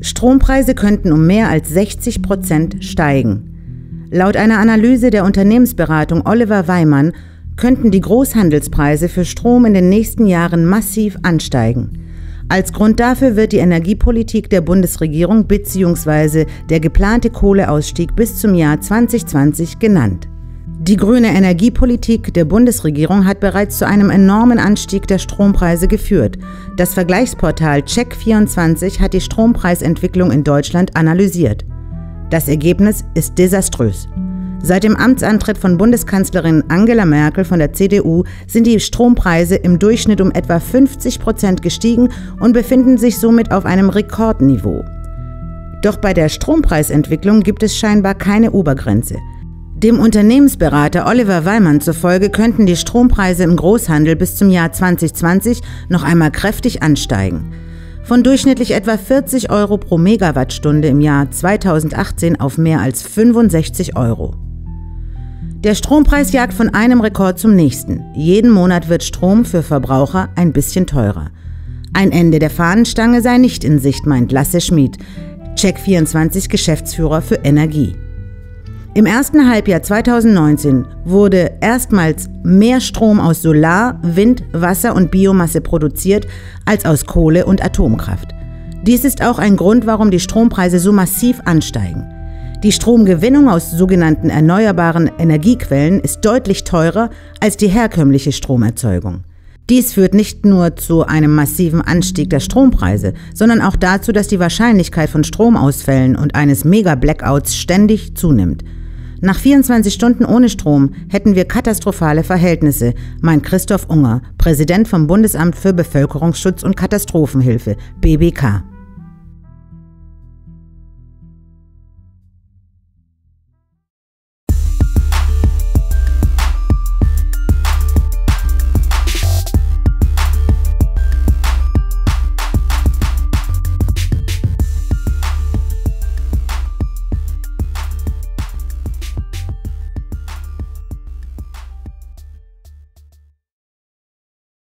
Strompreise könnten um mehr als 60 Prozent steigen. Laut einer Analyse der Unternehmensberatung Oliver Weimann könnten die Großhandelspreise für Strom in den nächsten Jahren massiv ansteigen. Als Grund dafür wird die Energiepolitik der Bundesregierung bzw. der geplante Kohleausstieg bis zum Jahr 2020 genannt. Die grüne Energiepolitik der Bundesregierung hat bereits zu einem enormen Anstieg der Strompreise geführt. Das Vergleichsportal Check24 hat die Strompreisentwicklung in Deutschland analysiert. Das Ergebnis ist desaströs. Seit dem Amtsantritt von Bundeskanzlerin Angela Merkel von der CDU sind die Strompreise im Durchschnitt um etwa 50 Prozent gestiegen und befinden sich somit auf einem Rekordniveau. Doch bei der Strompreisentwicklung gibt es scheinbar keine Obergrenze. Dem Unternehmensberater Oliver Weimann zufolge könnten die Strompreise im Großhandel bis zum Jahr 2020 noch einmal kräftig ansteigen. Von durchschnittlich etwa 40 Euro pro Megawattstunde im Jahr 2018 auf mehr als 65 Euro. Der Strompreis jagt von einem Rekord zum nächsten. Jeden Monat wird Strom für Verbraucher ein bisschen teurer. Ein Ende der Fahnenstange sei nicht in Sicht, meint Lasse Schmid, Check24 Geschäftsführer für Energie. Im ersten Halbjahr 2019 wurde erstmals mehr Strom aus Solar, Wind, Wasser und Biomasse produziert als aus Kohle und Atomkraft. Dies ist auch ein Grund, warum die Strompreise so massiv ansteigen. Die Stromgewinnung aus sogenannten erneuerbaren Energiequellen ist deutlich teurer als die herkömmliche Stromerzeugung. Dies führt nicht nur zu einem massiven Anstieg der Strompreise, sondern auch dazu, dass die Wahrscheinlichkeit von Stromausfällen und eines Mega-Blackouts ständig zunimmt. Nach 24 Stunden ohne Strom hätten wir katastrophale Verhältnisse, meint Christoph Unger, Präsident vom Bundesamt für Bevölkerungsschutz und Katastrophenhilfe, BBK.